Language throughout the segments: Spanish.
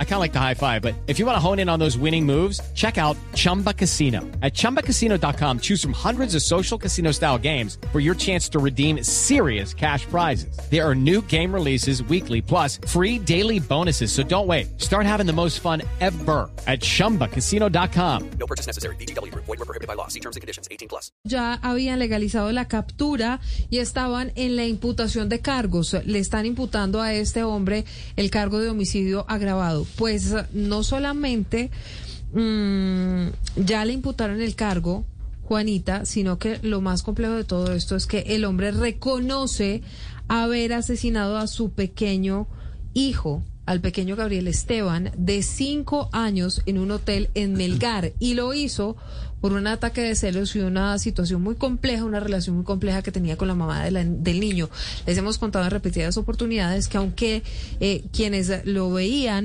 I kind of like the high five, but if you want to hone in on those winning moves, check out Chumba Casino. At chumbacasino.com, choose from hundreds of social casino style games for your chance to redeem serious cash prizes. There are new game releases weekly, plus free daily bonuses. So don't wait. Start having the most fun ever at chumbacasino.com. No purchase necessary. BGW. Void were prohibited by law. See terms and conditions. 18 plus. ya habían legalizado la captura y estaban en la imputación de cargos. Le están imputando a este hombre el cargo de homicidio agravado. Pues no solamente mm, ya le imputaron el cargo, Juanita, sino que lo más complejo de todo esto es que el hombre reconoce haber asesinado a su pequeño hijo al pequeño Gabriel Esteban de cinco años en un hotel en Melgar y lo hizo por un ataque de celos y una situación muy compleja, una relación muy compleja que tenía con la mamá de la- del niño. Les hemos contado en repetidas oportunidades que aunque eh, quienes lo veían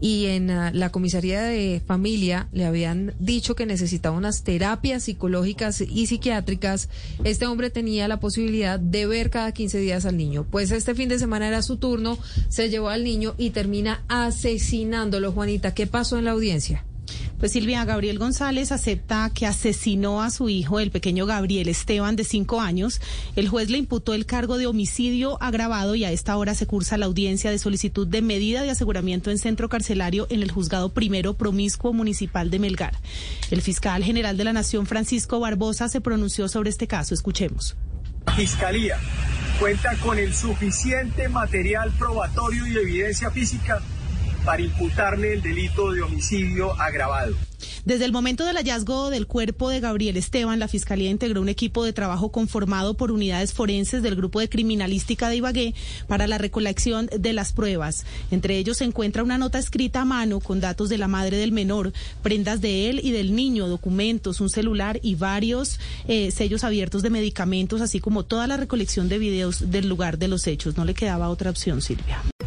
Y en ah, la comisaría de familia le habían dicho que necesitaba unas terapias psicológicas y psiquiátricas, este hombre tenía la posibilidad de ver cada 15 días al niño. Pues este fin de semana era su turno, se llevó al niño y termina asesinándolo. Juanita, ¿qué pasó en la audiencia? Pues Silvia, Gabriel González acepta que asesinó a su hijo, el pequeño Gabriel Esteban, de cinco años. El juez le imputó el cargo de homicidio agravado y a esta hora se cursa la audiencia de solicitud de medida de aseguramiento en centro carcelario en el juzgado primero promiscuo municipal de Melgar. El fiscal general de la Nación, Francisco Barbosa, se pronunció sobre este caso. Escuchemos. Fiscalía cuenta con el suficiente material probatorio y evidencia física para imputarle el delito de homicidio agravado. Desde el momento del hallazgo del cuerpo de Gabriel Esteban, la Fiscalía integró un equipo de trabajo conformado por unidades forenses del Grupo de Criminalística de Ibagué para la recolección de las pruebas. Entre ellos se encuentra una nota escrita a mano con datos de la madre del menor, prendas de él y del niño, documentos, un celular y varios eh, sellos abiertos de medicamentos, así como toda la recolección de videos del lugar de los hechos. No le quedaba otra opción, Silvia.